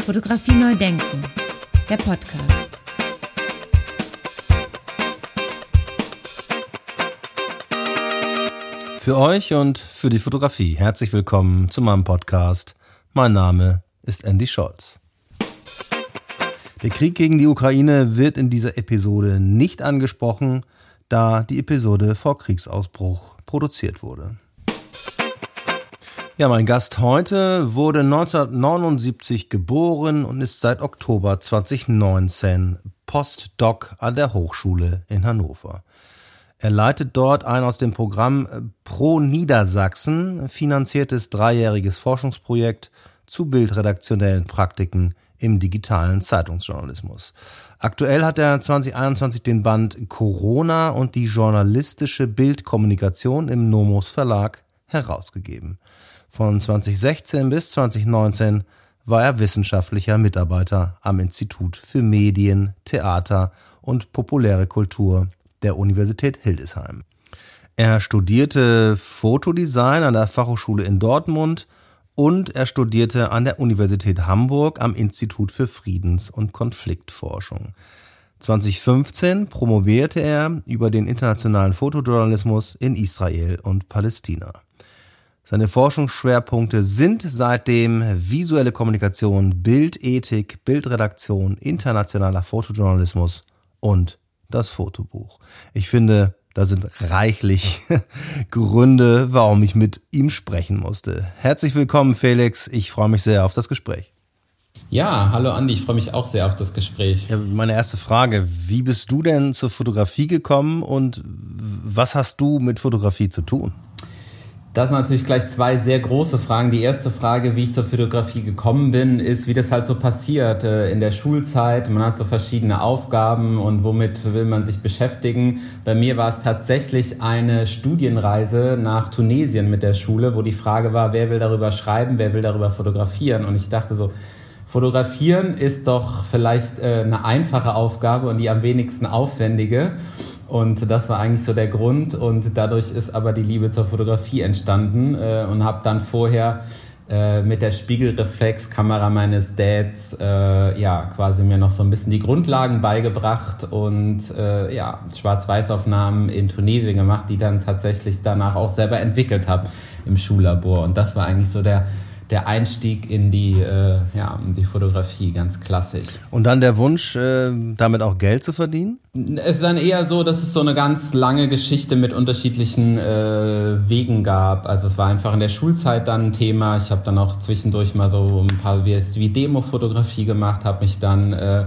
Fotografie neu denken, der Podcast. Für euch und für die Fotografie herzlich willkommen zu meinem Podcast. Mein Name ist Andy Scholz. Der Krieg gegen die Ukraine wird in dieser Episode nicht angesprochen, da die Episode vor Kriegsausbruch produziert wurde. Ja, mein Gast heute wurde 1979 geboren und ist seit Oktober 2019 Postdoc an der Hochschule in Hannover. Er leitet dort ein aus dem Programm Pro Niedersachsen finanziertes dreijähriges Forschungsprojekt zu bildredaktionellen Praktiken im digitalen Zeitungsjournalismus. Aktuell hat er 2021 den Band Corona und die journalistische Bildkommunikation im Nomos Verlag herausgegeben. Von 2016 bis 2019 war er wissenschaftlicher Mitarbeiter am Institut für Medien, Theater und populäre Kultur der Universität Hildesheim. Er studierte Fotodesign an der Fachhochschule in Dortmund und er studierte an der Universität Hamburg am Institut für Friedens- und Konfliktforschung. 2015 promovierte er über den internationalen Fotojournalismus in Israel und Palästina. Seine Forschungsschwerpunkte sind seitdem visuelle Kommunikation, Bildethik, Bildredaktion, internationaler Fotojournalismus und das Fotobuch. Ich finde, da sind reichlich Gründe, warum ich mit ihm sprechen musste. Herzlich willkommen, Felix. Ich freue mich sehr auf das Gespräch. Ja, hallo Andi, ich freue mich auch sehr auf das Gespräch. Ja, meine erste Frage, wie bist du denn zur Fotografie gekommen und was hast du mit Fotografie zu tun? Das sind natürlich gleich zwei sehr große Fragen. Die erste Frage, wie ich zur Fotografie gekommen bin, ist, wie das halt so passiert äh, in der Schulzeit. Man hat so verschiedene Aufgaben und womit will man sich beschäftigen. Bei mir war es tatsächlich eine Studienreise nach Tunesien mit der Schule, wo die Frage war, wer will darüber schreiben, wer will darüber fotografieren. Und ich dachte so, fotografieren ist doch vielleicht äh, eine einfache Aufgabe und die am wenigsten aufwendige. Und das war eigentlich so der Grund. Und dadurch ist aber die Liebe zur Fotografie entstanden äh, und habe dann vorher äh, mit der Spiegelreflexkamera meines Dads äh, ja quasi mir noch so ein bisschen die Grundlagen beigebracht und äh, ja Schwarz-Weiß-Aufnahmen in Tunesien gemacht, die dann tatsächlich danach auch selber entwickelt habe im Schullabor. Und das war eigentlich so der der Einstieg in die, äh, ja, in die Fotografie, ganz klassisch. Und dann der Wunsch, äh, damit auch Geld zu verdienen? Es ist dann eher so, dass es so eine ganz lange Geschichte mit unterschiedlichen äh, Wegen gab. Also es war einfach in der Schulzeit dann ein Thema. Ich habe dann auch zwischendurch mal so ein paar wie, Demo-Fotografie gemacht, habe mich dann äh,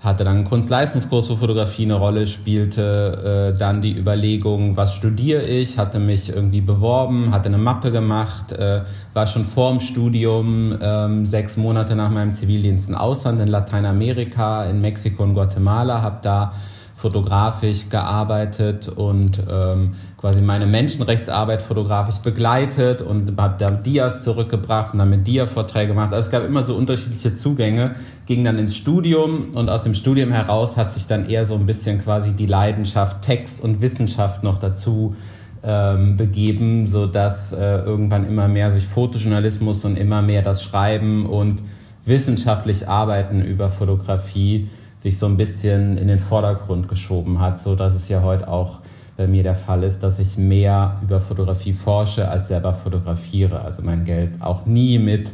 hatte dann einen Kunstleistungskurs für Fotografie eine Rolle, spielte äh, dann die Überlegung, was studiere ich, hatte mich irgendwie beworben, hatte eine Mappe gemacht, äh, war schon vor dem Studium ähm, sechs Monate nach meinem Zivildienst im Ausland in Lateinamerika, in Mexiko und Guatemala, habe da fotografisch gearbeitet und ähm, quasi meine Menschenrechtsarbeit fotografisch begleitet und habe dann Dias zurückgebracht und dann mit Dia-Vorträge gemacht. Also es gab immer so unterschiedliche Zugänge, ging dann ins Studium und aus dem Studium heraus hat sich dann eher so ein bisschen quasi die Leidenschaft Text und Wissenschaft noch dazu ähm, begeben, so dass äh, irgendwann immer mehr sich Fotojournalismus und immer mehr das Schreiben und wissenschaftlich Arbeiten über Fotografie sich so ein bisschen in den Vordergrund geschoben hat, so dass es ja heute auch bei mir der Fall ist, dass ich mehr über Fotografie forsche als selber fotografiere. Also mein Geld auch nie mit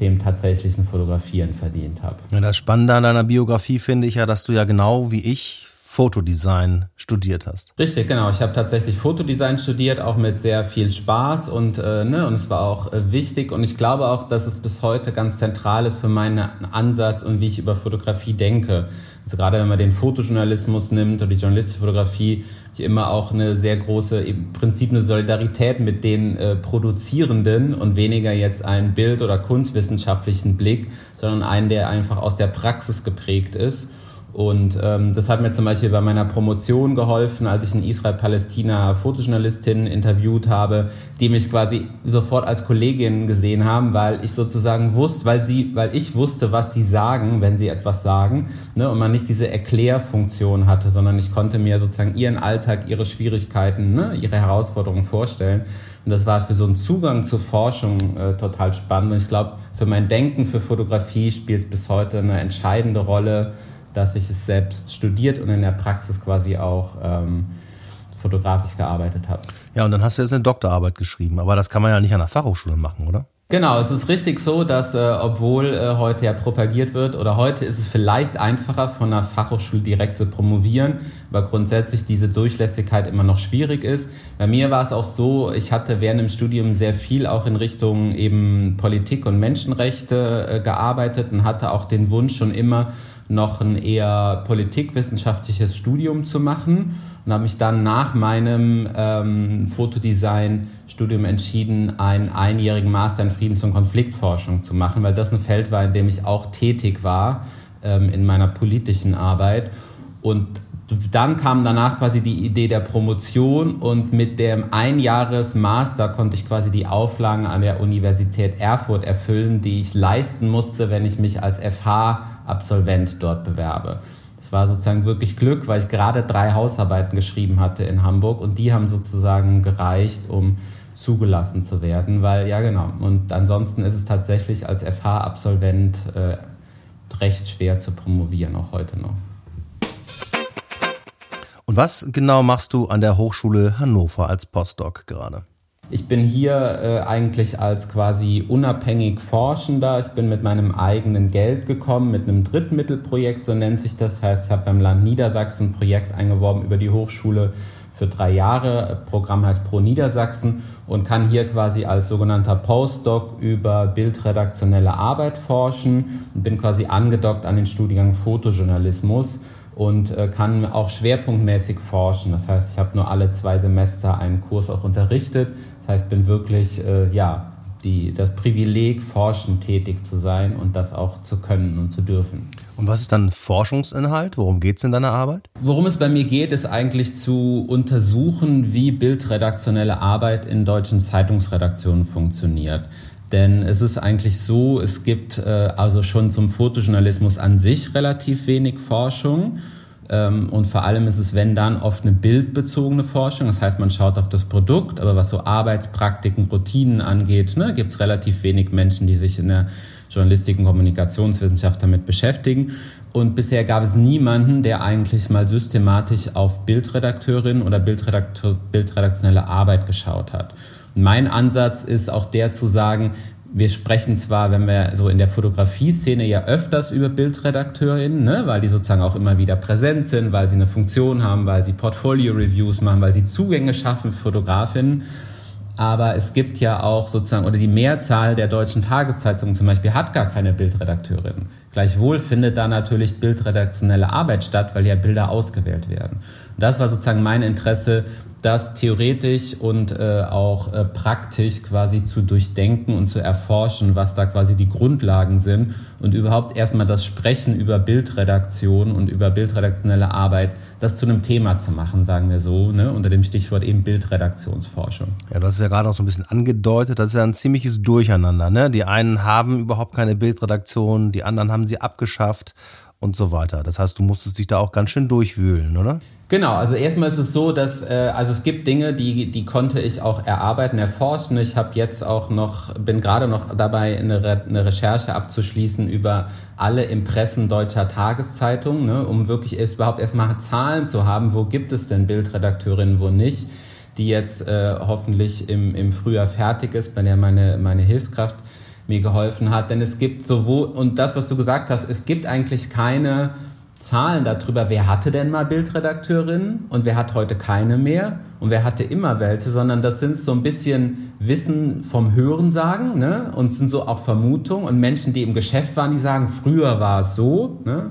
dem tatsächlichen Fotografieren verdient habe. Ja, das Spannende an deiner Biografie finde ich ja, dass du ja genau wie ich Fotodesign studiert hast. Richtig, genau. Ich habe tatsächlich Fotodesign studiert, auch mit sehr viel Spaß und, äh, ne, und es war auch äh, wichtig und ich glaube auch, dass es bis heute ganz zentral ist für meinen Ansatz und wie ich über Fotografie denke. Also gerade wenn man den Fotojournalismus nimmt oder die journalistische Fotografie, ich immer auch eine sehr große, im Prinzip eine Solidarität mit den äh, Produzierenden und weniger jetzt einen Bild- oder kunstwissenschaftlichen Blick, sondern einen, der einfach aus der Praxis geprägt ist. Und ähm, das hat mir zum Beispiel bei meiner Promotion geholfen, als ich in Israel-Palästina Fotojournalistinnen interviewt habe, die mich quasi sofort als Kollegin gesehen haben, weil ich sozusagen wusste, weil sie, weil ich wusste, was sie sagen, wenn sie etwas sagen, ne, und man nicht diese Erklärfunktion hatte, sondern ich konnte mir sozusagen ihren Alltag, ihre Schwierigkeiten, ne, ihre Herausforderungen vorstellen. Und das war für so einen Zugang zur Forschung äh, total spannend. Und ich glaube, für mein Denken, für Fotografie spielt es bis heute eine entscheidende Rolle dass ich es selbst studiert und in der Praxis quasi auch ähm, fotografisch gearbeitet habe. Ja, und dann hast du jetzt eine Doktorarbeit geschrieben, aber das kann man ja nicht an der Fachhochschule machen, oder? Genau, es ist richtig so, dass äh, obwohl äh, heute ja propagiert wird oder heute ist es vielleicht einfacher von einer Fachhochschule direkt zu promovieren, aber grundsätzlich diese Durchlässigkeit immer noch schwierig ist. Bei mir war es auch so, ich hatte während dem Studium sehr viel auch in Richtung eben Politik und Menschenrechte äh, gearbeitet und hatte auch den Wunsch schon immer noch ein eher politikwissenschaftliches Studium zu machen und habe mich dann nach meinem ähm, Fotodesign-Studium entschieden, einen einjährigen Master in Friedens- und Konfliktforschung zu machen, weil das ein Feld war, in dem ich auch tätig war ähm, in meiner politischen Arbeit. Und dann kam danach quasi die Idee der Promotion und mit dem Einjahres-Master konnte ich quasi die Auflagen an der Universität Erfurt erfüllen, die ich leisten musste, wenn ich mich als FH-Absolvent dort bewerbe. Das war sozusagen wirklich Glück, weil ich gerade drei Hausarbeiten geschrieben hatte in Hamburg und die haben sozusagen gereicht, um zugelassen zu werden, weil ja genau. Und ansonsten ist es tatsächlich als FH-Absolvent äh, recht schwer zu promovieren, auch heute noch. Und was genau machst du an der Hochschule Hannover als Postdoc gerade? Ich bin hier äh, eigentlich als quasi unabhängig Forschender. Ich bin mit meinem eigenen Geld gekommen, mit einem Drittmittelprojekt, so nennt sich das. das heißt, ich habe beim Land Niedersachsen ein Projekt eingeworben über die Hochschule für drei Jahre. Das Programm heißt Pro Niedersachsen und kann hier quasi als sogenannter Postdoc über bildredaktionelle Arbeit forschen und bin quasi angedockt an den Studiengang Fotojournalismus und äh, kann auch schwerpunktmäßig forschen. Das heißt, ich habe nur alle zwei Semester einen Kurs auch unterrichtet. Das heißt, bin wirklich äh, ja die, das Privileg, forschend tätig zu sein und das auch zu können und zu dürfen. Und was ist dann Forschungsinhalt? Worum geht es in deiner Arbeit? Worum es bei mir geht, ist eigentlich zu untersuchen, wie bildredaktionelle Arbeit in deutschen Zeitungsredaktionen funktioniert. Denn es ist eigentlich so, es gibt äh, also schon zum Fotojournalismus an sich relativ wenig Forschung. Ähm, und vor allem ist es, wenn dann, oft eine bildbezogene Forschung. Das heißt, man schaut auf das Produkt, aber was so Arbeitspraktiken, Routinen angeht, ne, gibt es relativ wenig Menschen, die sich in der Journalistik und Kommunikationswissenschaft damit beschäftigen. Und bisher gab es niemanden, der eigentlich mal systematisch auf Bildredakteurin oder Bildredakteur, bildredaktionelle Arbeit geschaut hat. Mein Ansatz ist auch der zu sagen, wir sprechen zwar, wenn wir so in der Fotografie-Szene ja öfters über Bildredakteurinnen, ne, weil die sozusagen auch immer wieder präsent sind, weil sie eine Funktion haben, weil sie Portfolio-Reviews machen, weil sie Zugänge schaffen für Fotografinnen. Aber es gibt ja auch sozusagen, oder die Mehrzahl der deutschen Tageszeitungen zum Beispiel hat gar keine Bildredakteurin. Gleichwohl findet da natürlich bildredaktionelle Arbeit statt, weil ja Bilder ausgewählt werden. Und das war sozusagen mein Interesse, das theoretisch und äh, auch äh, praktisch quasi zu durchdenken und zu erforschen, was da quasi die Grundlagen sind und überhaupt erstmal das Sprechen über Bildredaktion und über bildredaktionelle Arbeit, das zu einem Thema zu machen, sagen wir so, ne, unter dem Stichwort eben Bildredaktionsforschung. Ja, das ist ja gerade auch so ein bisschen angedeutet, das ist ja ein ziemliches Durcheinander, ne? Die einen haben überhaupt keine Bildredaktion, die anderen haben sie abgeschafft und so weiter. Das heißt, du musstest dich da auch ganz schön durchwühlen, oder? Genau, also erstmal ist es so, dass äh, also es gibt Dinge, die die konnte ich auch erarbeiten, erforschen. Ich habe jetzt auch noch bin gerade noch dabei eine, Re eine Recherche abzuschließen über alle Impressen deutscher Tageszeitungen, ne, um wirklich erst überhaupt erstmal Zahlen zu haben, wo gibt es denn Bildredakteurinnen, wo nicht, die jetzt äh, hoffentlich im im Frühjahr fertig ist, bei der meine meine Hilfskraft mir geholfen hat. Denn es gibt sowohl, und das, was du gesagt hast, es gibt eigentlich keine Zahlen darüber, wer hatte denn mal Bildredakteurinnen und wer hat heute keine mehr und wer hatte immer welche, sondern das sind so ein bisschen Wissen vom Hörensagen ne? und sind so auch Vermutungen und Menschen, die im Geschäft waren, die sagen, früher war es so. Ne?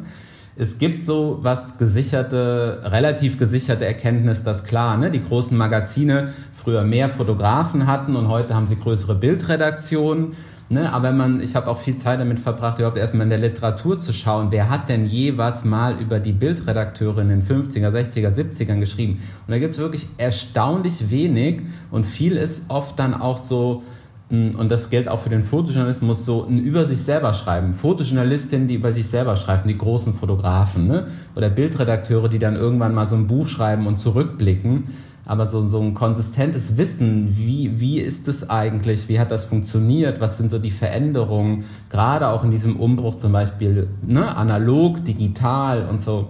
Es gibt so was gesicherte, relativ gesicherte Erkenntnis, dass klar, ne, die großen Magazine früher mehr Fotografen hatten und heute haben sie größere Bildredaktionen. Ne? Aber man, ich habe auch viel Zeit damit verbracht, überhaupt erstmal in der Literatur zu schauen, wer hat denn je was mal über die Bildredakteure in den 50er, 60er, 70ern geschrieben. Und da gibt es wirklich erstaunlich wenig und viel ist oft dann auch so, hm, und das gilt auch für den Fotojournalismus, so ein über sich selber schreiben. Fotojournalistinnen, die über sich selber schreiben, die großen Fotografen, ne? oder Bildredakteure, die dann irgendwann mal so ein Buch schreiben und zurückblicken aber so, so ein konsistentes Wissen, wie, wie ist es eigentlich, wie hat das funktioniert, was sind so die Veränderungen, gerade auch in diesem Umbruch zum Beispiel ne, analog, digital und so.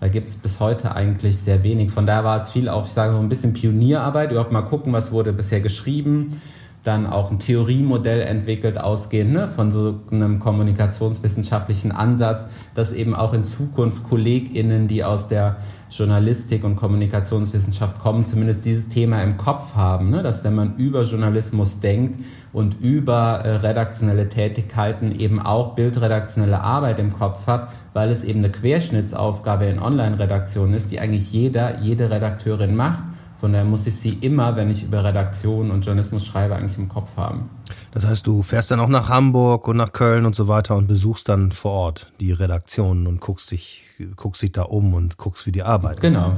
Da gibt es bis heute eigentlich sehr wenig. Von daher war es viel auch, ich sage so ein bisschen Pionierarbeit, überhaupt mal gucken, was wurde bisher geschrieben, dann auch ein Theoriemodell entwickelt, ausgehend ne, von so einem kommunikationswissenschaftlichen Ansatz, dass eben auch in Zukunft KollegInnen, die aus der Journalistik und Kommunikationswissenschaft kommen, zumindest dieses Thema im Kopf haben, ne, dass wenn man über Journalismus denkt und über äh, redaktionelle Tätigkeiten eben auch bildredaktionelle Arbeit im Kopf hat, weil es eben eine Querschnittsaufgabe in Online-Redaktionen ist, die eigentlich jeder, jede Redakteurin macht von daher muss ich sie immer, wenn ich über Redaktion und Journalismus schreibe, eigentlich im Kopf haben. Das heißt, du fährst dann auch nach Hamburg und nach Köln und so weiter und besuchst dann vor Ort die Redaktionen und guckst dich, guckst dich da um und guckst, wie die arbeiten. Genau.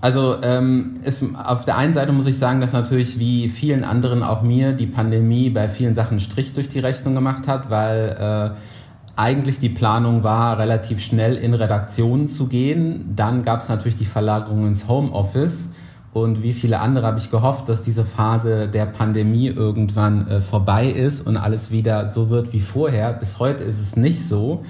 Also ähm, ist, auf der einen Seite muss ich sagen, dass natürlich wie vielen anderen auch mir die Pandemie bei vielen Sachen Strich durch die Rechnung gemacht hat, weil äh, eigentlich die Planung war, relativ schnell in Redaktionen zu gehen. Dann gab es natürlich die Verlagerung ins Homeoffice und wie viele andere habe ich gehofft, dass diese Phase der Pandemie irgendwann äh, vorbei ist und alles wieder so wird wie vorher. Bis heute ist es nicht so.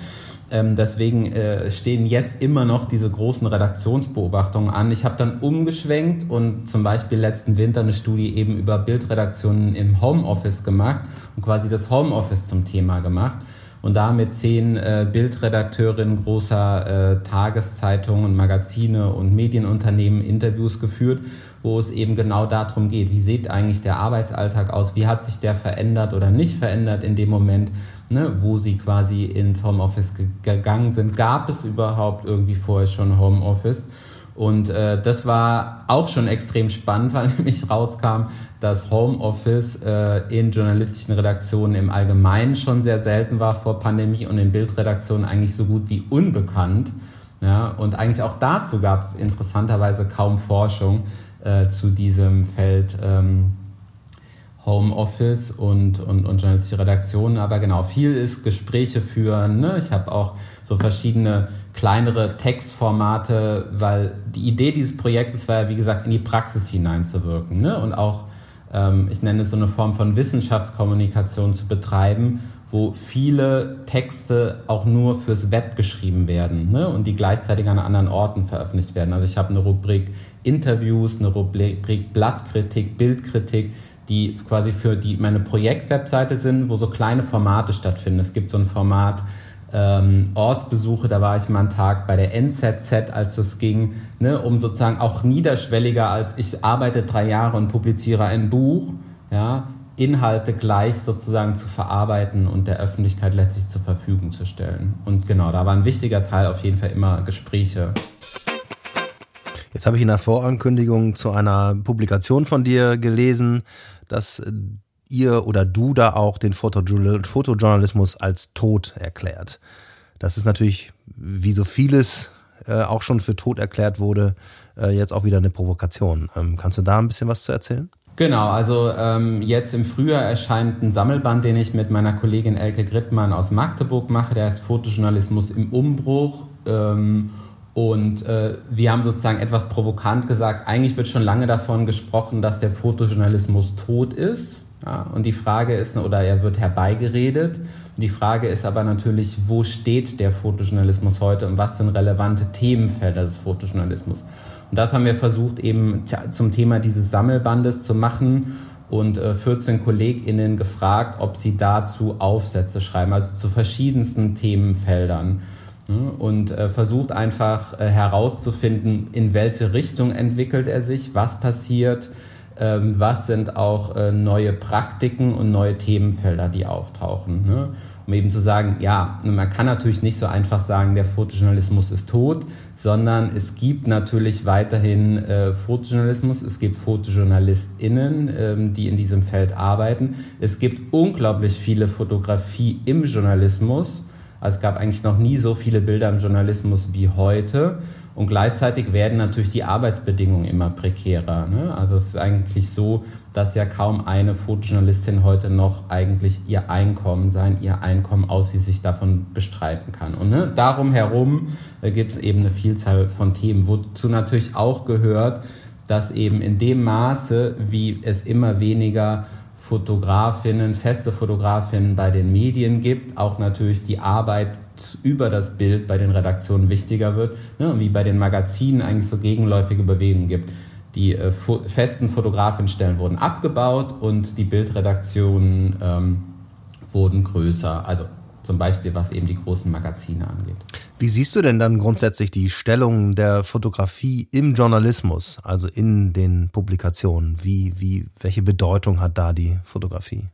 Ähm, deswegen äh, stehen jetzt immer noch diese großen Redaktionsbeobachtungen an. Ich habe dann umgeschwenkt und zum Beispiel letzten Winter eine Studie eben über Bildredaktionen im Homeoffice gemacht und quasi das Homeoffice zum Thema gemacht und da mit zehn äh, Bildredakteurinnen großer äh, Tageszeitungen Magazine und Medienunternehmen Interviews geführt, wo es eben genau darum geht, wie sieht eigentlich der Arbeitsalltag aus, wie hat sich der verändert oder nicht verändert in dem Moment, ne, wo sie quasi ins Homeoffice gegangen sind. Gab es überhaupt irgendwie vorher schon Homeoffice? Und äh, das war auch schon extrem spannend, weil nämlich rauskam, dass Homeoffice äh, in journalistischen Redaktionen im Allgemeinen schon sehr selten war vor Pandemie und in Bildredaktionen eigentlich so gut wie unbekannt. Ja, und eigentlich auch dazu gab es interessanterweise kaum Forschung äh, zu diesem Feld ähm, Homeoffice und, und, und journalistische Redaktionen. Aber genau, viel ist Gespräche führen. Ne? Ich habe auch so verschiedene kleinere Textformate, weil die Idee dieses Projektes war ja, wie gesagt, in die Praxis hineinzuwirken. Ne? Und auch, ähm, ich nenne es so eine Form von Wissenschaftskommunikation zu betreiben, wo viele Texte auch nur fürs Web geschrieben werden ne? und die gleichzeitig an anderen Orten veröffentlicht werden. Also ich habe eine Rubrik Interviews, eine Rubrik Blattkritik, Bildkritik, die quasi für die meine Projektwebseite sind, wo so kleine Formate stattfinden. Es gibt so ein Format ähm, Ortsbesuche, da war ich mal einen Tag bei der NZZ, als das ging, ne, um sozusagen auch niederschwelliger als ich arbeite drei Jahre und publiziere ein Buch, ja, Inhalte gleich sozusagen zu verarbeiten und der Öffentlichkeit letztlich zur Verfügung zu stellen. Und genau, da war ein wichtiger Teil auf jeden Fall immer Gespräche. Jetzt habe ich in der Vorankündigung zu einer Publikation von dir gelesen, dass äh, ihr oder du da auch den Fotojournalismus als tot erklärt. Das ist natürlich, wie so vieles äh, auch schon für tot erklärt wurde, äh, jetzt auch wieder eine Provokation. Ähm, kannst du da ein bisschen was zu erzählen? Genau, also ähm, jetzt im Frühjahr erscheint ein Sammelband, den ich mit meiner Kollegin Elke Grittmann aus Magdeburg mache. Der heißt Fotojournalismus im Umbruch. Ähm, und äh, wir haben sozusagen etwas provokant gesagt, eigentlich wird schon lange davon gesprochen, dass der Fotojournalismus tot ist. Ja, und die Frage ist, oder er wird herbeigeredet. Die Frage ist aber natürlich, wo steht der Fotojournalismus heute und was sind relevante Themenfelder des Fotojournalismus? Und das haben wir versucht eben zum Thema dieses Sammelbandes zu machen und äh, 14 KollegInnen gefragt, ob sie dazu Aufsätze schreiben, also zu verschiedensten Themenfeldern. Ne, und äh, versucht einfach äh, herauszufinden, in welche Richtung entwickelt er sich, was passiert, ähm, was sind auch äh, neue Praktiken und neue Themenfelder, die auftauchen. Ne? um eben zu sagen, ja, man kann natürlich nicht so einfach sagen, der Fotojournalismus ist tot, sondern es gibt natürlich weiterhin Fotojournalismus, es gibt FotojournalistInnen, ähm, die in diesem Feld arbeiten. Es gibt unglaublich viele Fotografie im Journalismus. Also es gab eigentlich noch nie so viele Bilder im Journalismus wie heute. Und gleichzeitig werden natürlich die Arbeitsbedingungen immer prekärer. Ne? Also es ist eigentlich so, dass ja kaum eine Fotojournalistin heute noch eigentlich ihr Einkommen sein, ihr Einkommen ausschließlich davon bestreiten kann. Und ne, darum herum äh, gibt es eben eine Vielzahl von Themen, wozu natürlich auch gehört, dass eben in dem Maße, wie es immer weniger Fotografinnen, feste Fotografinnen bei den Medien gibt, auch natürlich die Arbeit über das Bild bei den Redaktionen wichtiger wird ne, wie bei den Magazinen eigentlich so gegenläufige Bewegungen gibt. Die äh, festen Fotografinnenstellen wurden abgebaut und die Bildredaktionen ähm, wurden größer. Also zum Beispiel was eben die großen Magazine angeht. Wie siehst du denn dann grundsätzlich die Stellung der Fotografie im Journalismus, also in den Publikationen? Wie, wie, welche Bedeutung hat da die Fotografie?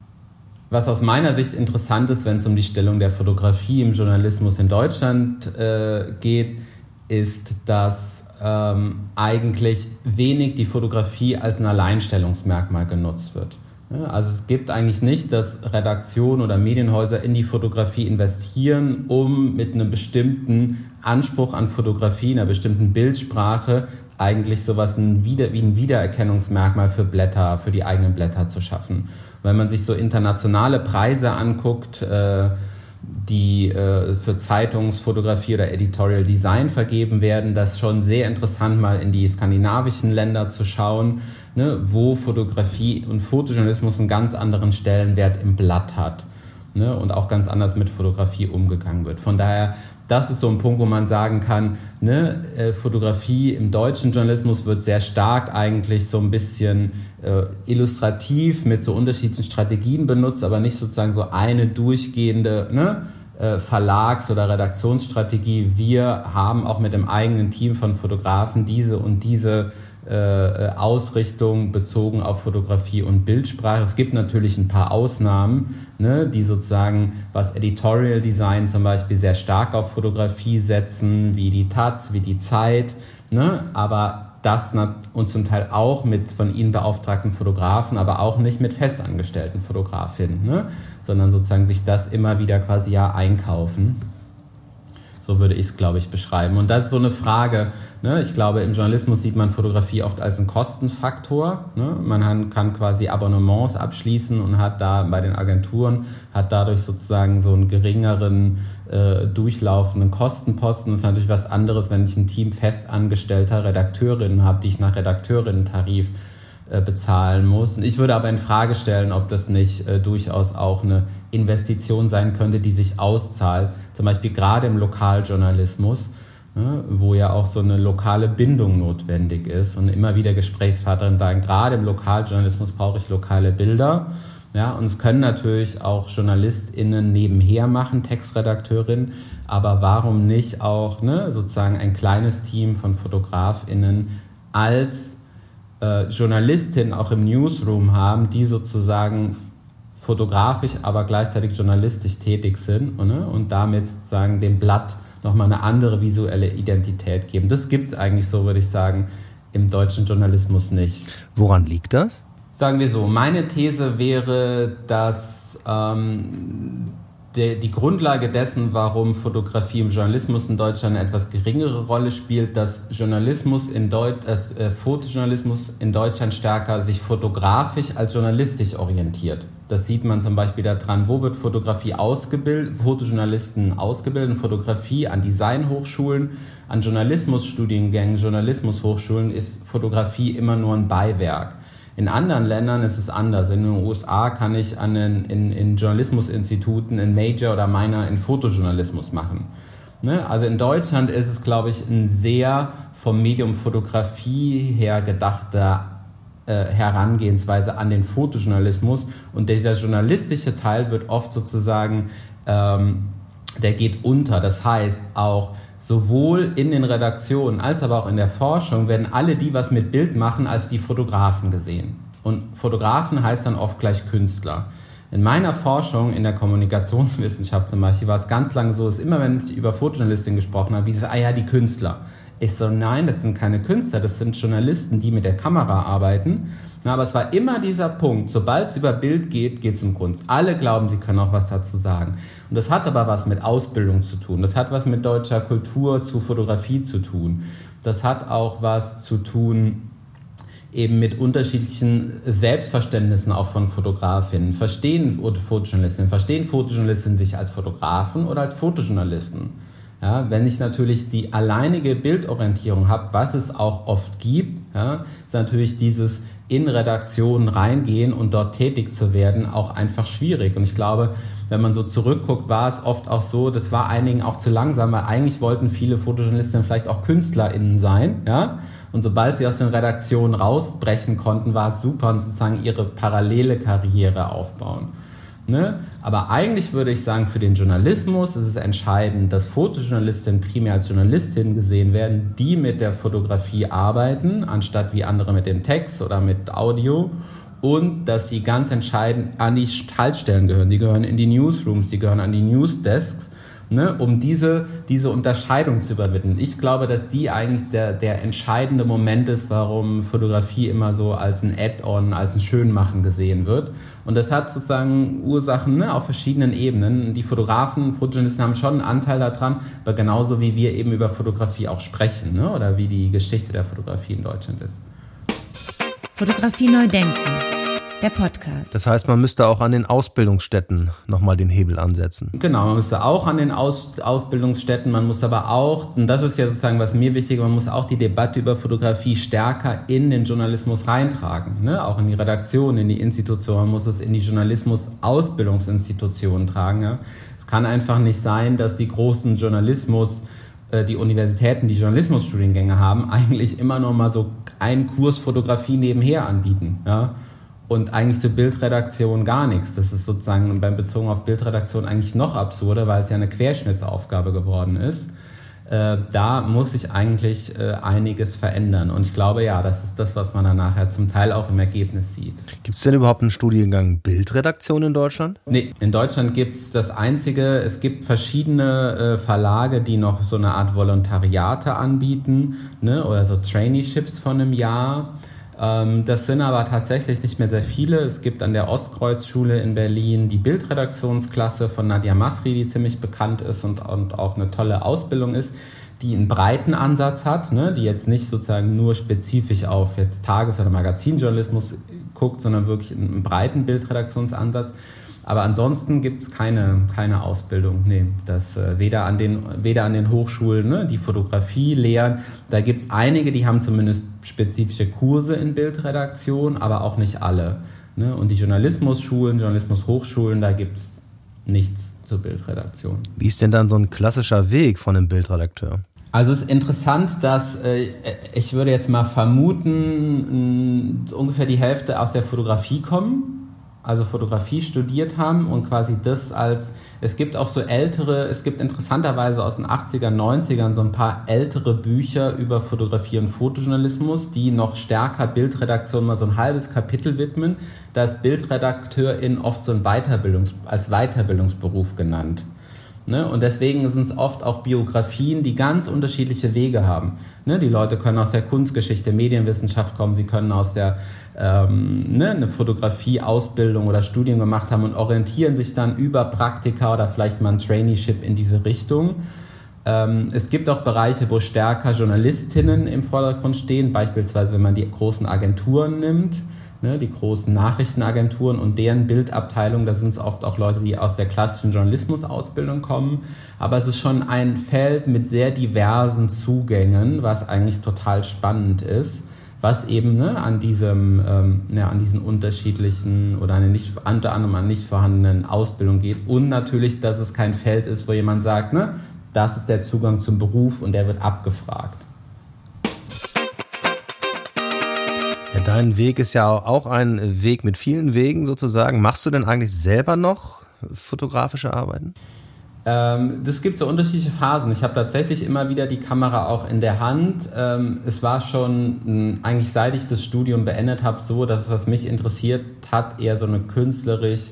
Was aus meiner Sicht interessant ist, wenn es um die Stellung der Fotografie im Journalismus in Deutschland äh, geht, ist, dass ähm, eigentlich wenig die Fotografie als ein Alleinstellungsmerkmal genutzt wird. Also es gibt eigentlich nicht, dass Redaktionen oder Medienhäuser in die Fotografie investieren, um mit einem bestimmten Anspruch an Fotografie, einer bestimmten Bildsprache eigentlich sowas wie ein Wiedererkennungsmerkmal für Blätter, für die eigenen Blätter zu schaffen. Wenn man sich so internationale Preise anguckt, äh, die äh, für Zeitungsfotografie oder Editorial Design vergeben werden, das schon sehr interessant mal in die skandinavischen Länder zu schauen, ne, wo Fotografie und Fotojournalismus einen ganz anderen Stellenwert im Blatt hat ne, und auch ganz anders mit Fotografie umgegangen wird. Von daher das ist so ein Punkt, wo man sagen kann, ne, äh, Fotografie im deutschen Journalismus wird sehr stark eigentlich so ein bisschen äh, illustrativ mit so unterschiedlichen Strategien benutzt, aber nicht sozusagen so eine durchgehende ne, äh, Verlags- oder Redaktionsstrategie. Wir haben auch mit dem eigenen Team von Fotografen diese und diese Ausrichtung bezogen auf Fotografie und Bildsprache. Es gibt natürlich ein paar Ausnahmen, ne, die sozusagen, was Editorial Design zum Beispiel sehr stark auf Fotografie setzen, wie die Taz, wie die Zeit, ne, aber das und zum Teil auch mit von ihnen beauftragten Fotografen, aber auch nicht mit festangestellten Fotografinnen, ne, sondern sozusagen sich das immer wieder quasi ja einkaufen. So würde ich es, glaube ich, beschreiben. Und das ist so eine Frage. Ne? Ich glaube, im Journalismus sieht man Fotografie oft als einen Kostenfaktor. Ne? Man kann quasi Abonnements abschließen und hat da bei den Agenturen, hat dadurch sozusagen so einen geringeren äh, durchlaufenden Kostenposten. Das ist natürlich was anderes, wenn ich ein Team festangestellter Redakteurinnen habe, die ich nach Redakteurinnen-Tarif bezahlen muss. Ich würde aber in Frage stellen, ob das nicht äh, durchaus auch eine Investition sein könnte, die sich auszahlt. Zum Beispiel gerade im Lokaljournalismus, ne, wo ja auch so eine lokale Bindung notwendig ist und immer wieder Gesprächspartnerinnen sagen, gerade im Lokaljournalismus brauche ich lokale Bilder. Ja, und es können natürlich auch JournalistInnen nebenher machen, Textredakteurinnen, aber warum nicht auch ne, sozusagen ein kleines Team von FotografInnen als äh, Journalistinnen auch im Newsroom haben, die sozusagen fotografisch, aber gleichzeitig journalistisch tätig sind ne? und damit sozusagen dem Blatt nochmal eine andere visuelle Identität geben. Das gibt es eigentlich so, würde ich sagen, im deutschen Journalismus nicht. Woran liegt das? Sagen wir so, meine These wäre, dass ähm, der, die Grundlage dessen, warum Fotografie im Journalismus in Deutschland eine etwas geringere Rolle spielt, dass Journalismus in Deut äh, Fotojournalismus in Deutschland stärker sich fotografisch als journalistisch orientiert. Das sieht man zum Beispiel daran, wo wird Fotografie ausgebildet, Fotojournalisten ausgebildet, Fotografie an Designhochschulen, an Journalismusstudiengängen, Journalismushochschulen ist Fotografie immer nur ein Beiwerk. In anderen Ländern ist es anders. In den USA kann ich an den, in, in Journalismusinstituten in Major oder Minor in Fotojournalismus machen. Ne? Also in Deutschland ist es, glaube ich, ein sehr vom Medium Fotografie her gedachter äh, Herangehensweise an den Fotojournalismus. Und dieser journalistische Teil wird oft sozusagen, ähm, der geht unter. Das heißt auch, sowohl in den Redaktionen als aber auch in der Forschung werden alle, die was mit Bild machen, als die Fotografen gesehen. Und Fotografen heißt dann oft gleich Künstler. In meiner Forschung in der Kommunikationswissenschaft zum Beispiel war es ganz lange so, dass immer, wenn ich über Fotojournalistin gesprochen habe, wie es, ah ja, die Künstler. Ich so, nein, das sind keine Künstler, das sind Journalisten, die mit der Kamera arbeiten. Na, aber es war immer dieser Punkt, sobald es über Bild geht, geht es um Kunst. Alle glauben, sie können auch was dazu sagen. Und das hat aber was mit Ausbildung zu tun. Das hat was mit deutscher Kultur zu Fotografie zu tun. Das hat auch was zu tun eben mit unterschiedlichen Selbstverständnissen auch von Fotografinnen. Verstehen Fotojournalistinnen, verstehen Fotojournalistinnen sich als Fotografen oder als Fotojournalisten? Ja, wenn ich natürlich die alleinige Bildorientierung habe, was es auch oft gibt, ja, ist natürlich dieses in Redaktionen reingehen und dort tätig zu werden auch einfach schwierig. Und ich glaube, wenn man so zurückguckt, war es oft auch so, das war einigen auch zu langsam, weil eigentlich wollten viele Fotojournalistinnen vielleicht auch KünstlerInnen sein, ja. Und sobald sie aus den Redaktionen rausbrechen konnten, war es super und sozusagen ihre parallele Karriere aufbauen. Ne? Aber eigentlich würde ich sagen, für den Journalismus ist es entscheidend, dass Fotojournalistinnen primär als Journalistinnen gesehen werden, die mit der Fotografie arbeiten, anstatt wie andere mit dem Text oder mit Audio. Und dass sie ganz entscheidend an die Schaltstellen gehören. Die gehören in die Newsrooms, die gehören an die Newsdesks ne, um diese, diese Unterscheidung zu überwinden. Ich glaube, dass die eigentlich der, der entscheidende Moment ist, warum Fotografie immer so als ein Add-on, als ein Schönmachen gesehen wird. Und das hat sozusagen Ursachen ne, auf verschiedenen Ebenen. Die Fotografen, Fotojournalisten haben schon einen Anteil daran, aber genauso wie wir eben über Fotografie auch sprechen ne, oder wie die Geschichte der Fotografie in Deutschland ist. Fotografie neu denken der Podcast. Das heißt, man müsste auch an den Ausbildungsstätten nochmal den Hebel ansetzen. Genau, man müsste auch an den Aus Ausbildungsstätten, man muss aber auch, und das ist ja sozusagen was mir wichtig, man muss auch die Debatte über Fotografie stärker in den Journalismus reintragen, ne? auch in die Redaktion, in die Institution, man muss es in die Journalismus-Ausbildungsinstitutionen tragen. Ja? Es kann einfach nicht sein, dass die großen Journalismus äh, die Universitäten, die Journalismusstudiengänge haben, eigentlich immer noch mal so einen Kurs Fotografie nebenher anbieten. Ja? Und eigentlich zur Bildredaktion gar nichts. Das ist sozusagen beim bezogen auf Bildredaktion eigentlich noch absurder, weil es ja eine Querschnittsaufgabe geworden ist. Äh, da muss sich eigentlich äh, einiges verändern. Und ich glaube, ja, das ist das, was man dann nachher zum Teil auch im Ergebnis sieht. Gibt es denn überhaupt einen Studiengang Bildredaktion in Deutschland? Nee, in Deutschland gibt es das einzige, es gibt verschiedene äh, Verlage, die noch so eine Art Volontariate anbieten ne, oder so Traineeships von einem Jahr. Ähm, das sind aber tatsächlich nicht mehr sehr viele. Es gibt an der Ostkreuzschule in Berlin die Bildredaktionsklasse von Nadia Masri, die ziemlich bekannt ist und, und auch eine tolle Ausbildung ist, die einen breiten Ansatz hat, ne, die jetzt nicht sozusagen nur spezifisch auf jetzt Tages- oder Magazinjournalismus guckt, sondern wirklich einen breiten Bildredaktionsansatz. Aber ansonsten gibt es keine, keine Ausbildung. Nee, das äh, weder, an den, weder an den Hochschulen, ne, die Fotografie lehren. Da gibt es einige, die haben zumindest spezifische Kurse in Bildredaktion, aber auch nicht alle. Ne? Und die Journalismusschulen, Journalismushochschulen, da gibt es nichts zur Bildredaktion. Wie ist denn dann so ein klassischer Weg von einem Bildredakteur? Also es ist interessant, dass äh, ich würde jetzt mal vermuten, mh, ungefähr die Hälfte aus der Fotografie kommen also Fotografie studiert haben und quasi das als, es gibt auch so ältere, es gibt interessanterweise aus den 80ern, 90ern so ein paar ältere Bücher über Fotografie und Fotojournalismus, die noch stärker Bildredaktion mal so ein halbes Kapitel widmen. Da ist Bildredakteurin oft so ein Weiterbildungs, als Weiterbildungsberuf genannt. Ne? Und deswegen sind es oft auch Biografien, die ganz unterschiedliche Wege haben. Ne? Die Leute können aus der Kunstgeschichte, Medienwissenschaft kommen, sie können aus der ähm, ne, eine Fotografie, Ausbildung oder Studien gemacht haben und orientieren sich dann über Praktika oder vielleicht mal ein Traineeship in diese Richtung. Ähm, es gibt auch Bereiche, wo stärker Journalistinnen im Vordergrund stehen, beispielsweise wenn man die großen Agenturen nimmt ne, die großen Nachrichtenagenturen und deren Bildabteilung, da sind es oft auch Leute, die aus der klassischen Journalismusausbildung kommen. Aber es ist schon ein Feld mit sehr diversen Zugängen, was eigentlich total spannend ist was eben ne, an diesem, ähm, ja, an diesen unterschiedlichen oder eine nicht, unter anderem an nicht vorhandenen Ausbildung geht und natürlich, dass es kein Feld ist, wo jemand sagt, ne, das ist der Zugang zum Beruf und der wird abgefragt. Dein Weg ist ja auch ein Weg mit vielen Wegen sozusagen. Machst du denn eigentlich selber noch fotografische Arbeiten? Ähm, das gibt so unterschiedliche Phasen. Ich habe tatsächlich immer wieder die Kamera auch in der Hand. Ähm, es war schon mh, eigentlich seit ich das Studium beendet habe so, dass was mich interessiert hat, eher so eine künstlerisch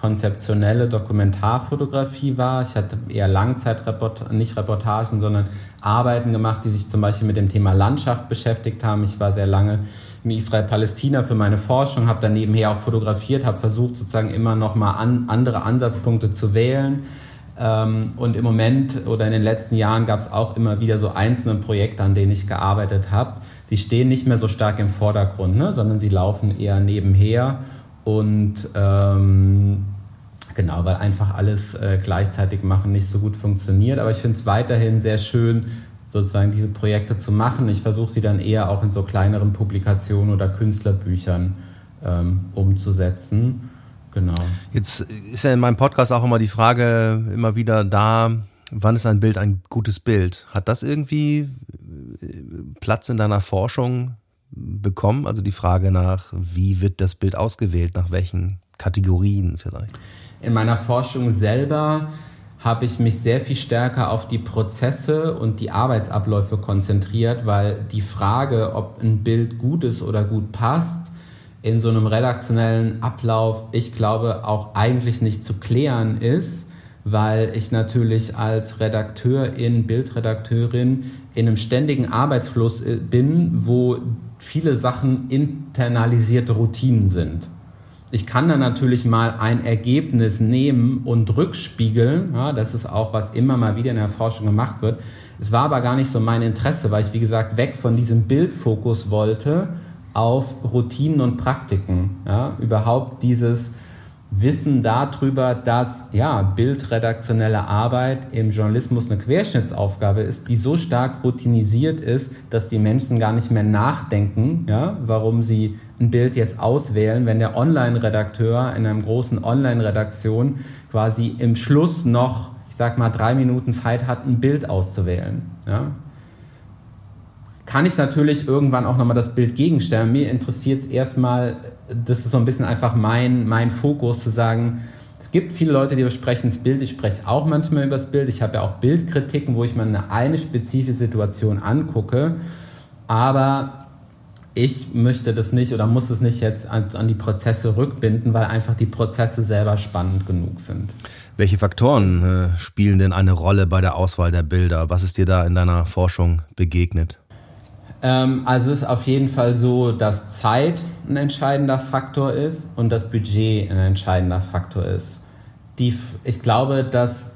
konzeptionelle Dokumentarfotografie war. Ich hatte eher Langzeitreport nicht Reportagen, sondern Arbeiten gemacht, die sich zum Beispiel mit dem Thema Landschaft beschäftigt haben. Ich war sehr lange in Israel-Palästina für meine Forschung, habe dann nebenher auch fotografiert, habe versucht sozusagen immer noch mal an, andere Ansatzpunkte zu wählen. Ähm, und im Moment oder in den letzten Jahren gab es auch immer wieder so einzelne Projekte, an denen ich gearbeitet habe. Sie stehen nicht mehr so stark im Vordergrund, ne, sondern sie laufen eher nebenher und ähm, genau, weil einfach alles äh, gleichzeitig machen nicht so gut funktioniert. Aber ich finde es weiterhin sehr schön, sozusagen diese Projekte zu machen. Ich versuche sie dann eher auch in so kleineren Publikationen oder Künstlerbüchern ähm, umzusetzen. Genau. Jetzt ist ja in meinem Podcast auch immer die Frage immer wieder da, wann ist ein Bild ein gutes Bild? Hat das irgendwie äh, Platz in deiner Forschung bekommen? Also die Frage nach, wie wird das Bild ausgewählt, nach welchen Kategorien vielleicht? In meiner Forschung selber habe ich mich sehr viel stärker auf die Prozesse und die Arbeitsabläufe konzentriert, weil die Frage, ob ein Bild gut ist oder gut passt, in so einem redaktionellen Ablauf, ich glaube, auch eigentlich nicht zu klären ist, weil ich natürlich als Redakteurin, Bildredakteurin in einem ständigen Arbeitsfluss äh, bin, wo viele Sachen internalisierte Routinen sind. Ich kann dann natürlich mal ein Ergebnis nehmen und rückspiegeln. Ja, das ist auch, was immer mal wieder in der Forschung gemacht wird. Es war aber gar nicht so mein Interesse, weil ich, wie gesagt, weg von diesem Bildfokus wollte auf Routinen und Praktiken. Ja, überhaupt dieses Wissen darüber, dass ja, bildredaktionelle Arbeit im Journalismus eine Querschnittsaufgabe ist, die so stark routinisiert ist, dass die Menschen gar nicht mehr nachdenken, ja, warum sie ein Bild jetzt auswählen, wenn der Online-Redakteur in einer großen Online-Redaktion quasi im Schluss noch, ich sag mal, drei Minuten Zeit hat, ein Bild auszuwählen. Ja kann ich natürlich irgendwann auch nochmal das Bild gegenstellen. Mir interessiert es erstmal, das ist so ein bisschen einfach mein, mein Fokus, zu sagen, es gibt viele Leute, die besprechen das Bild. Ich spreche auch manchmal über das Bild. Ich habe ja auch Bildkritiken, wo ich mir eine, eine spezifische Situation angucke. Aber ich möchte das nicht oder muss es nicht jetzt an, an, die Prozesse rückbinden, weil einfach die Prozesse selber spannend genug sind. Welche Faktoren äh, spielen denn eine Rolle bei der Auswahl der Bilder? Was ist dir da in deiner Forschung begegnet? Ähm, also es ist auf jeden Fall so, dass Zeit ein entscheidender Faktor ist und das Budget ein entscheidender Faktor ist. Die, ich glaube, dass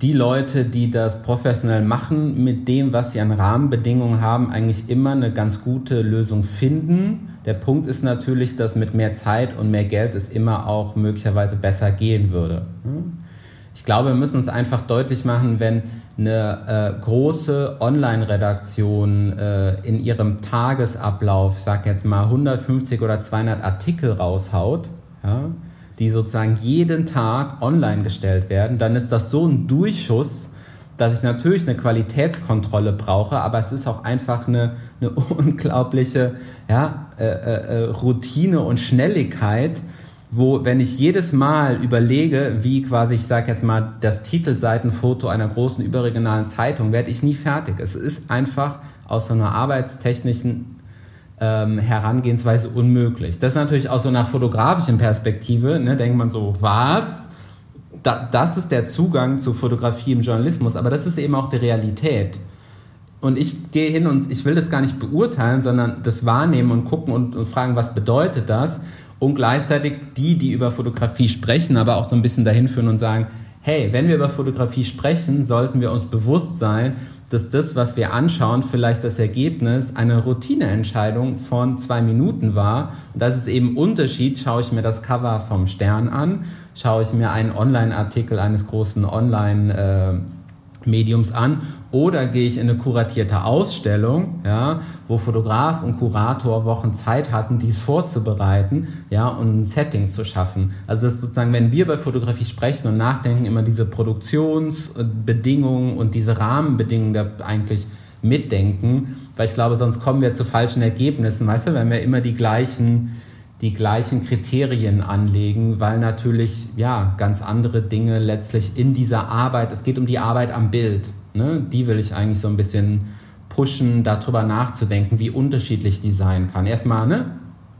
die Leute, die das professionell machen, mit dem, was sie an Rahmenbedingungen haben, eigentlich immer eine ganz gute Lösung finden. Der Punkt ist natürlich, dass mit mehr Zeit und mehr Geld es immer auch möglicherweise besser gehen würde. Ich glaube, wir müssen uns einfach deutlich machen, wenn eine äh, große Online-Redaktion äh, in ihrem Tagesablauf, ich sag jetzt mal 150 oder 200 Artikel raushaut, ja, die sozusagen jeden Tag online gestellt werden, dann ist das so ein Durchschuss, dass ich natürlich eine Qualitätskontrolle brauche, aber es ist auch einfach eine, eine unglaubliche ja, äh, äh, äh Routine und Schnelligkeit, wo, wenn ich jedes Mal überlege, wie quasi, ich sage jetzt mal, das Titelseitenfoto einer großen überregionalen Zeitung, werde ich nie fertig. Es ist einfach aus so einer arbeitstechnischen ähm, Herangehensweise unmöglich. Das ist natürlich aus so einer fotografischen Perspektive, ne, denkt man so, was? Da, das ist der Zugang zu Fotografie im Journalismus, aber das ist eben auch die Realität. Und ich gehe hin und ich will das gar nicht beurteilen, sondern das wahrnehmen und gucken und, und fragen, was bedeutet das? Und gleichzeitig die, die über Fotografie sprechen, aber auch so ein bisschen dahin führen und sagen, hey, wenn wir über Fotografie sprechen, sollten wir uns bewusst sein, dass das, was wir anschauen, vielleicht das Ergebnis einer Routineentscheidung von zwei Minuten war. Und das ist eben Unterschied, schaue ich mir das Cover vom Stern an, schaue ich mir einen Online-Artikel eines großen Online- äh, Mediums an oder gehe ich in eine kuratierte Ausstellung, ja, wo Fotograf und Kurator Wochen Zeit hatten, dies vorzubereiten, ja, und ein Setting zu schaffen. Also das ist sozusagen, wenn wir bei Fotografie sprechen und nachdenken, immer diese Produktionsbedingungen und diese Rahmenbedingungen da eigentlich mitdenken, weil ich glaube, sonst kommen wir zu falschen Ergebnissen, weißt du, wenn wir immer die gleichen die gleichen Kriterien anlegen, weil natürlich ja ganz andere Dinge letztlich in dieser Arbeit, es geht um die Arbeit am Bild, ne? die will ich eigentlich so ein bisschen pushen, darüber nachzudenken, wie unterschiedlich die sein kann. Erstmal, ne,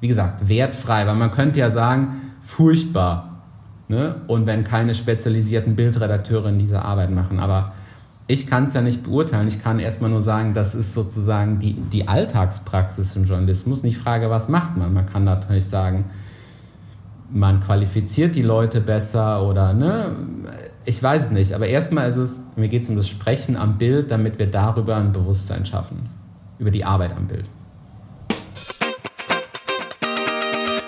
wie gesagt, wertfrei, weil man könnte ja sagen, furchtbar. Ne? Und wenn keine spezialisierten Bildredakteure in dieser Arbeit machen. Aber ich kann es ja nicht beurteilen. Ich kann erstmal nur sagen, das ist sozusagen die, die Alltagspraxis im Journalismus. Und ich frage, was macht man? Man kann natürlich sagen, man qualifiziert die Leute besser oder ne, ich weiß es nicht. Aber erstmal ist es, mir geht es um das Sprechen am Bild, damit wir darüber ein Bewusstsein schaffen, über die Arbeit am Bild.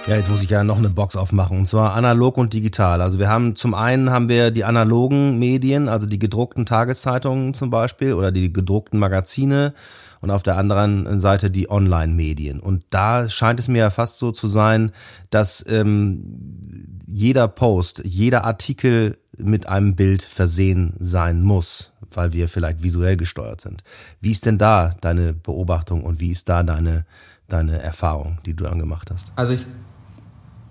Ja, jetzt muss ich ja noch eine Box aufmachen und zwar analog und digital. Also wir haben zum einen haben wir die analogen Medien, also die gedruckten Tageszeitungen zum Beispiel oder die gedruckten Magazine und auf der anderen Seite die Online-Medien. Und da scheint es mir ja fast so zu sein, dass ähm, jeder Post, jeder Artikel mit einem Bild versehen sein muss, weil wir vielleicht visuell gesteuert sind. Wie ist denn da deine Beobachtung und wie ist da deine, deine Erfahrung, die du dann gemacht hast? Also ich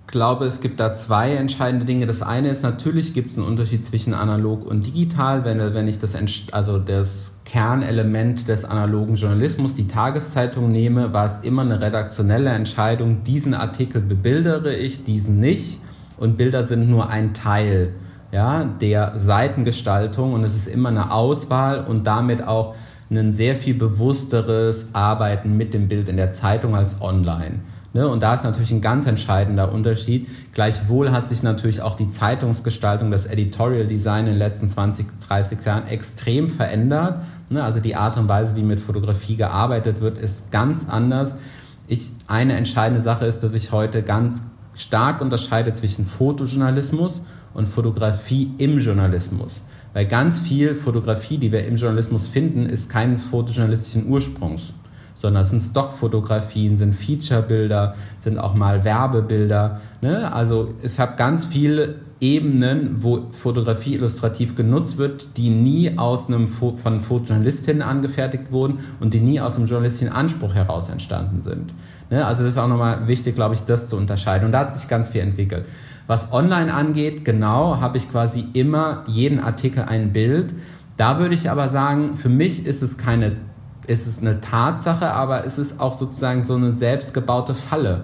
glaube, es gibt da zwei entscheidende Dinge. Das eine ist, natürlich gibt es einen Unterschied zwischen analog und digital. Wenn, wenn ich das, also das Kernelement des analogen Journalismus, die Tageszeitung nehme, war es immer eine redaktionelle Entscheidung, diesen Artikel bebildere ich, diesen nicht. Und Bilder sind nur ein Teil ja, der Seitengestaltung und es ist immer eine Auswahl und damit auch ein sehr viel bewussteres Arbeiten mit dem Bild in der Zeitung als online. Ne? Und da ist natürlich ein ganz entscheidender Unterschied. Gleichwohl hat sich natürlich auch die Zeitungsgestaltung, das Editorial Design in den letzten 20, 30 Jahren extrem verändert. Ne? Also die Art und Weise, wie mit Fotografie gearbeitet wird, ist ganz anders. Ich, eine entscheidende Sache ist, dass ich heute ganz stark unterscheide zwischen Fotojournalismus und Fotografie im Journalismus. Weil ganz viel Fotografie, die wir im Journalismus finden, ist keinen fotojournalistischen Ursprungs sondern es sind Stockfotografien, sind Featurebilder, sind auch mal Werbebilder. Ne? Also es hat ganz viele Ebenen, wo Fotografie illustrativ genutzt wird, die nie aus einem von Fotojournalistinnen angefertigt wurden und die nie aus einem journalistischen Anspruch heraus entstanden sind. Ne? Also das ist auch nochmal wichtig, glaube ich, das zu unterscheiden. Und da hat sich ganz viel entwickelt. Was online angeht, genau, habe ich quasi immer jeden Artikel ein Bild. Da würde ich aber sagen, für mich ist es keine ist es eine Tatsache, aber es ist auch sozusagen so eine selbstgebaute Falle.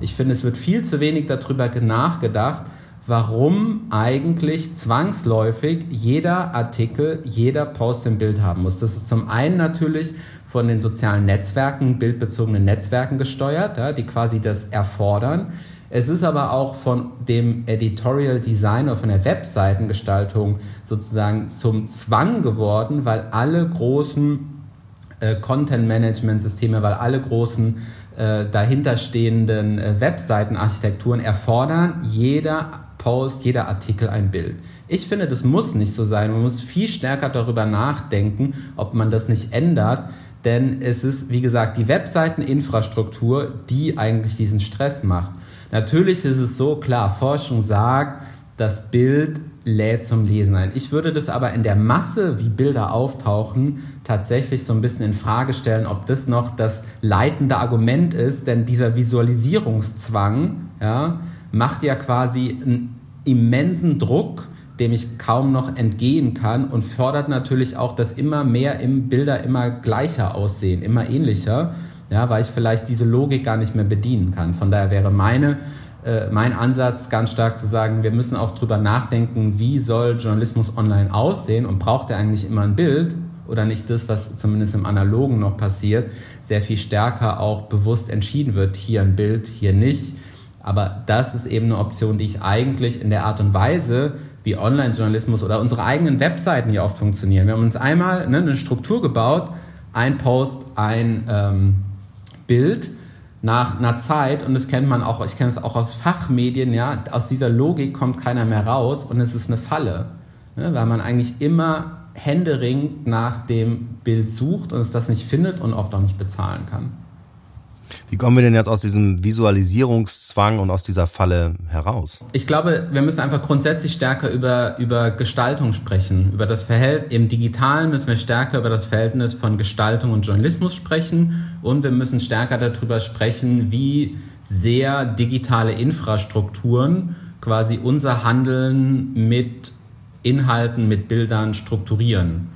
Ich finde, es wird viel zu wenig darüber nachgedacht, warum eigentlich zwangsläufig jeder Artikel, jeder Post im Bild haben muss. Das ist zum einen natürlich von den sozialen Netzwerken, bildbezogenen Netzwerken gesteuert, ja, die quasi das erfordern. Es ist aber auch von dem Editorial Designer, von der Webseitengestaltung sozusagen zum Zwang geworden, weil alle großen äh, Content-Management-Systeme, weil alle großen äh, dahinterstehenden äh, Webseitenarchitekturen erfordern jeder Post, jeder Artikel ein Bild. Ich finde, das muss nicht so sein. Man muss viel stärker darüber nachdenken, ob man das nicht ändert. Denn es ist, wie gesagt, die Webseiteninfrastruktur, die eigentlich diesen Stress macht. Natürlich ist es so, klar, Forschung sagt, das Bild lädt zum Lesen ein. Ich würde das aber in der Masse, wie Bilder auftauchen, tatsächlich so ein bisschen in Frage stellen, ob das noch das leitende Argument ist, denn dieser Visualisierungszwang ja, macht ja quasi einen immensen Druck, dem ich kaum noch entgehen kann und fördert natürlich auch, dass immer mehr im Bilder immer gleicher aussehen, immer ähnlicher, ja, weil ich vielleicht diese Logik gar nicht mehr bedienen kann. Von daher wäre meine äh, mein Ansatz ganz stark zu sagen, wir müssen auch drüber nachdenken, wie soll Journalismus online aussehen und braucht er eigentlich immer ein Bild oder nicht das, was zumindest im Analogen noch passiert, sehr viel stärker auch bewusst entschieden wird, hier ein Bild, hier nicht. Aber das ist eben eine Option, die ich eigentlich in der Art und Weise, wie Online-Journalismus oder unsere eigenen Webseiten hier oft funktionieren. Wir haben uns einmal ne, eine Struktur gebaut, ein Post, ein ähm, Bild nach einer Zeit, und das kennt man auch, ich kenne es auch aus Fachmedien, ja, aus dieser Logik kommt keiner mehr raus und es ist eine Falle, ne, weil man eigentlich immer händeringend nach dem Bild sucht und es das nicht findet und oft auch nicht bezahlen kann. Wie kommen wir denn jetzt aus diesem Visualisierungszwang und aus dieser Falle heraus? Ich glaube, wir müssen einfach grundsätzlich stärker über, über Gestaltung sprechen. Über das Verhältnis, im Digitalen müssen wir stärker über das Verhältnis von Gestaltung und Journalismus sprechen und wir müssen stärker darüber sprechen, wie sehr digitale Infrastrukturen quasi unser Handeln mit Inhalten, mit Bildern strukturieren.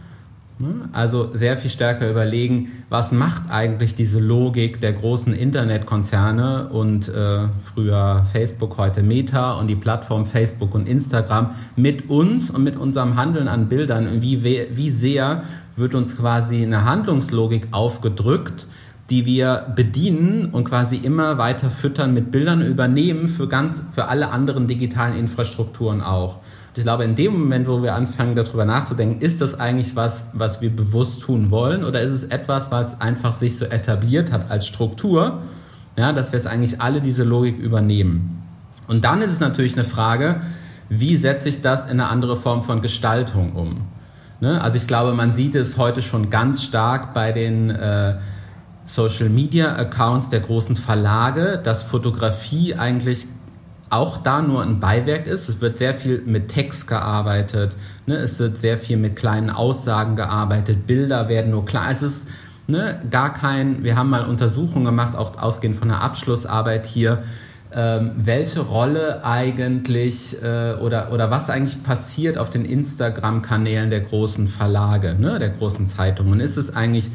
Ne? Also sehr viel stärker überlegen, was macht eigentlich diese Logik der großen Internetkonzerne und äh, früher Facebook, heute Meta und die Plattform Facebook und Instagram mit uns und mit unserem Handeln an Bildern und wie, wie sehr wird uns quasi eine Handlungslogik aufgedrückt, die wir bedienen und quasi immer weiter füttern mit Bildern übernehmen für ganz, für alle anderen digitalen Infrastrukturen auch. Ich glaube, in dem Moment, wo wir anfangen, darüber nachzudenken, ist das eigentlich was, was wir bewusst tun wollen oder ist es etwas, was einfach sich so etabliert hat als Struktur, ja, dass wir es eigentlich alle diese Logik übernehmen. Und dann ist es natürlich eine Frage, wie setze ich das in eine andere Form von Gestaltung um? Ne? Also ich glaube, man sieht es heute schon ganz stark bei den äh, Social Media Accounts der großen Verlage, dass Fotografie eigentlich auch da nur ein Beiwerk ist. Es wird sehr viel mit Text gearbeitet, ne? es wird sehr viel mit kleinen Aussagen gearbeitet, Bilder werden nur klar. Es ist ne, gar kein, wir haben mal Untersuchungen gemacht, auch ausgehend von der Abschlussarbeit hier, ähm, welche Rolle eigentlich äh, oder, oder was eigentlich passiert auf den Instagram-Kanälen der großen Verlage, ne, der großen Zeitungen. Ist es eigentlich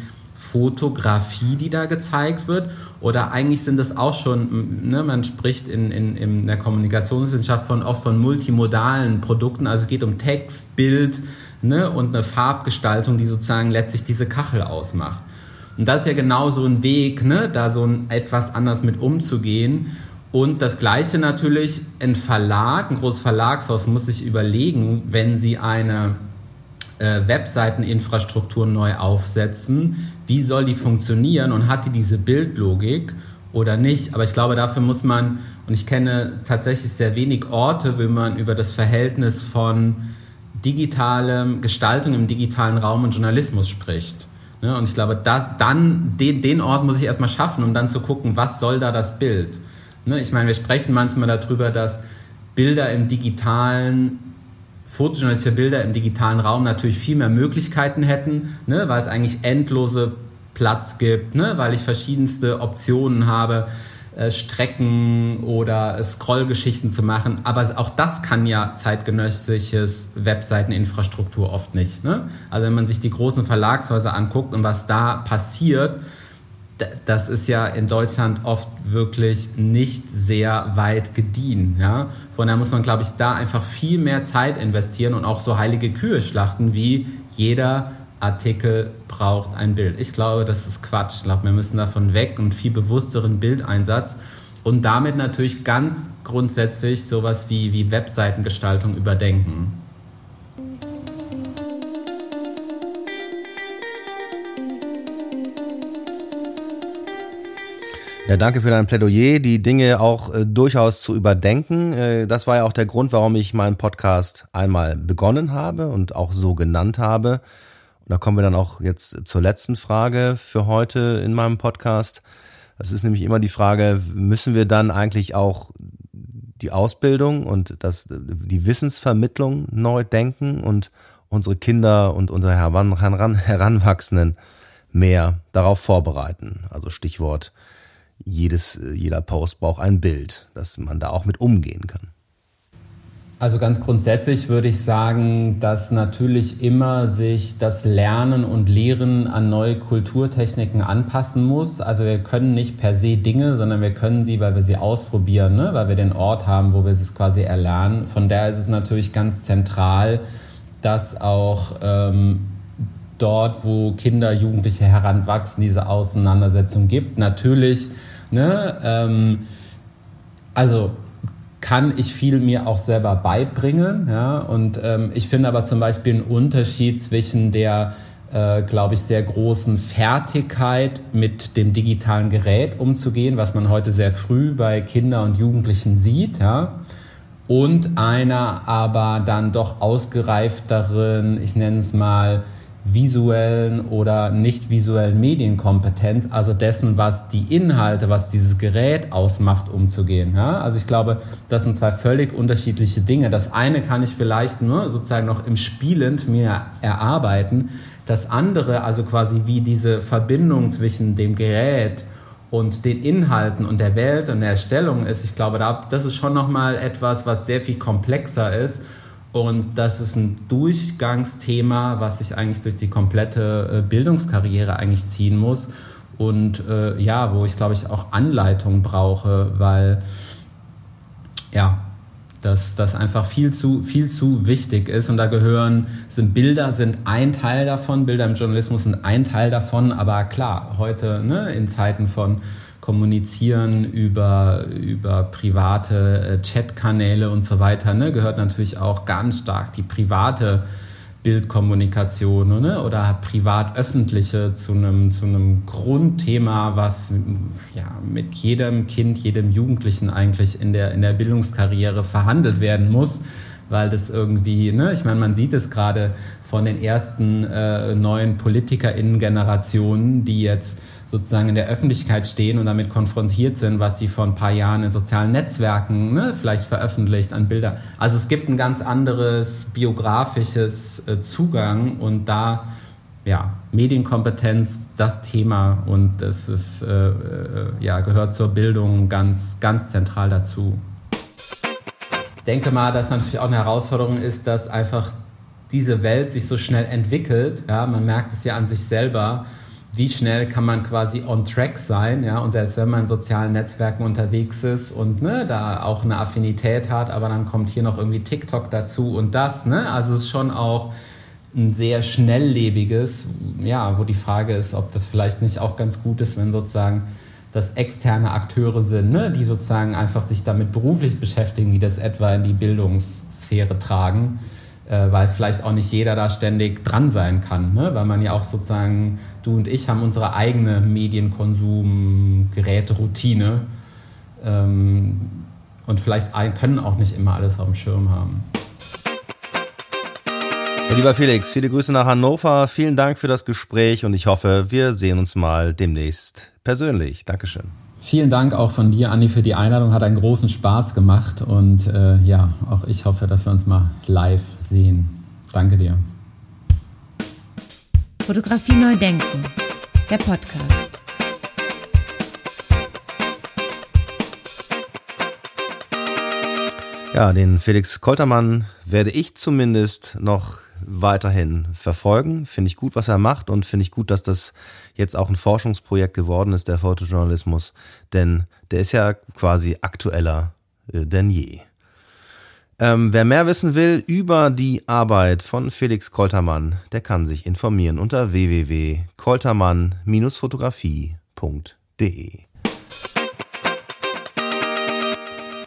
Fotografie, die da gezeigt wird? Oder eigentlich sind das auch schon, ne, man spricht in, in, in der Kommunikationswissenschaft von oft von multimodalen Produkten, also es geht um Text, Bild ne, und eine Farbgestaltung, die sozusagen letztlich diese Kachel ausmacht. Und das ist ja genau so ein Weg, ne, da so ein, etwas anders mit umzugehen. Und das Gleiche natürlich, ein Verlag, ein großes Verlagshaus muss sich überlegen, wenn sie eine äh, Webseiteninfrastruktur neu aufsetzen. Wie soll die funktionieren und hat die diese Bildlogik oder nicht? Aber ich glaube, dafür muss man, und ich kenne tatsächlich sehr wenig Orte, wo man über das Verhältnis von digitalem Gestaltung im digitalen Raum und Journalismus spricht. Ne? Und ich glaube, da, dann den, den Ort muss ich erstmal schaffen, um dann zu gucken, was soll da das Bild? Ne? Ich meine, wir sprechen manchmal darüber, dass Bilder im digitalen fotojournalistische Bilder im digitalen Raum natürlich viel mehr Möglichkeiten hätten, ne, weil es eigentlich endlose Platz gibt, ne, weil ich verschiedenste Optionen habe, äh, Strecken oder Scrollgeschichten zu machen. Aber auch das kann ja zeitgenössisches Webseiteninfrastruktur oft nicht. Ne? Also wenn man sich die großen Verlagshäuser anguckt und was da passiert, das ist ja in Deutschland oft wirklich nicht sehr weit gediehen. Ja? Von daher muss man, glaube ich, da einfach viel mehr Zeit investieren und auch so heilige Kühe schlachten, wie jeder Artikel braucht ein Bild. Ich glaube, das ist Quatsch. Ich glaube, wir müssen davon weg und viel bewussteren Bildeinsatz und damit natürlich ganz grundsätzlich sowas wie, wie Webseitengestaltung überdenken. Ja, danke für dein Plädoyer, die Dinge auch äh, durchaus zu überdenken. Äh, das war ja auch der Grund, warum ich meinen Podcast einmal begonnen habe und auch so genannt habe. Und da kommen wir dann auch jetzt zur letzten Frage für heute in meinem Podcast. Das ist nämlich immer die Frage, müssen wir dann eigentlich auch die Ausbildung und das, die Wissensvermittlung neu denken und unsere Kinder und unsere Heran, Heranwachsenden mehr darauf vorbereiten? Also Stichwort jedes, jeder Post braucht ein Bild, dass man da auch mit umgehen kann. Also ganz grundsätzlich würde ich sagen, dass natürlich immer sich das Lernen und Lehren an neue Kulturtechniken anpassen muss. Also wir können nicht per se Dinge, sondern wir können sie, weil wir sie ausprobieren, ne? weil wir den Ort haben, wo wir es quasi erlernen. Von daher ist es natürlich ganz zentral, dass auch ähm, dort, wo Kinder, Jugendliche heranwachsen, diese Auseinandersetzung gibt. Natürlich Ne? Ähm, also kann ich viel mir auch selber beibringen. Ja? Und ähm, ich finde aber zum Beispiel einen Unterschied zwischen der, äh, glaube ich, sehr großen Fertigkeit mit dem digitalen Gerät umzugehen, was man heute sehr früh bei Kindern und Jugendlichen sieht, ja? und einer aber dann doch ausgereifteren, ich nenne es mal, visuellen oder nicht visuellen Medienkompetenz, also dessen, was die Inhalte, was dieses Gerät ausmacht, umzugehen. Ja? Also ich glaube, das sind zwei völlig unterschiedliche Dinge. Das eine kann ich vielleicht nur sozusagen noch im Spielend mir erarbeiten. Das andere, also quasi wie diese Verbindung zwischen dem Gerät und den Inhalten und der Welt und der Erstellung ist, ich glaube, das ist schon nochmal etwas, was sehr viel komplexer ist Und das ist ein Durchgangsthema, was sich eigentlich durch die komplette äh, Bildungskarriere eigentlich ziehen muss. Und äh, ja, wo ich glaube ich auch Anleitung brauche, weil ja, dass das einfach viel zu, viel zu wichtig ist. Und da gehören, sind Bilder sind ein Teil davon, Bilder im Journalismus sind ein Teil davon, aber klar, heute ne, in Zeiten von Kommunizieren über, über private äh, Chatkanäle und so weiter, ne, gehört natürlich auch ganz stark die private Bildkommunikation ne? oder privat-öffentliche zu einem, zu einem Grundthema, was ja, mit jedem Kind, jedem Jugendlichen eigentlich in der, in der Bildungskarriere verhandelt werden muss weil das irgendwie, ne, ich meine, man sieht es gerade von den ersten äh, neuen PolitikerInnen-Generationen, die jetzt sozusagen in der Öffentlichkeit stehen und damit konfrontiert sind, was die vor ein paar Jahren in sozialen Netzwerken ne, vielleicht veröffentlicht an Bilder. Also es gibt ein ganz anderes biografisches äh, Zugang und da ja, Medienkompetenz das Thema und das ist, äh, äh, ja, gehört zur Bildung ganz, ganz zentral dazu denke mal, dass natürlich auch eine Herausforderung ist, dass einfach diese Welt sich so schnell entwickelt. Ja, man merkt es ja an sich selber. Wie schnell kann man quasi on track sein, ja, und selbst wenn man in sozialen Netzwerken unterwegs ist und ne, da auch eine Affinität hat, aber dann kommt hier noch irgendwie TikTok dazu und das, ne, also es ist schon auch ein sehr schnelllebiges, ja, wo die Frage ist, ob das vielleicht nicht auch ganz gut ist, wenn sozusagen das externe Akteure sind, ne, die sozusagen einfach sich damit beruflich beschäftigen, die das etwa in die Bildungssphäre tragen, äh, weil vielleicht auch nicht jeder da ständig dran sein kann, ne, weil man ja auch sozusagen, du und ich haben unsere eigene Medienkonsum-Geräte-Routine ähm, und vielleicht können auch nicht immer alles auf dem Schirm haben. Ja, lieber Felix, viele Grüße nach Hannover. Vielen Dank für das Gespräch und ich hoffe, wir sehen uns mal demnächst persönlich. Dankeschön. Vielen Dank auch von dir, Andi, für die Einladung. Hat einen großen Spaß gemacht und äh, ja, auch ich hoffe, dass wir uns mal live sehen. Danke dir. Fotografie neu denken. Der Podcast. Ja, den Felix Koltermann werde ich zumindest noch weiterhin verfolgen. Finde ich gut, was er macht und finde ich gut, dass das jetzt auch ein Forschungsprojekt geworden ist, der Fotojournalismus, denn der ist ja quasi aktueller äh, denn je. Ähm, wer mehr wissen will über die Arbeit von Felix Koltermann, der kann sich informieren unter www.koltermann-fotografie.de.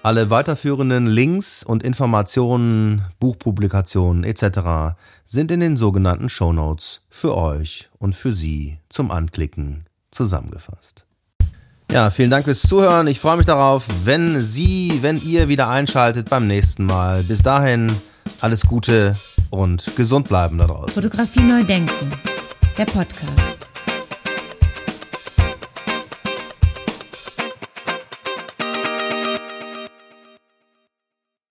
Alle weiterführenden Links und Informationen, Buchpublikationen etc. sind in den sogenannten Show Notes für euch und für Sie zum Anklicken zusammengefasst. Ja, vielen Dank fürs Zuhören. Ich freue mich darauf, wenn Sie, wenn ihr wieder einschaltet beim nächsten Mal. Bis dahin alles Gute und gesund bleiben da draußen. Fotografie neu denken. Der Podcast.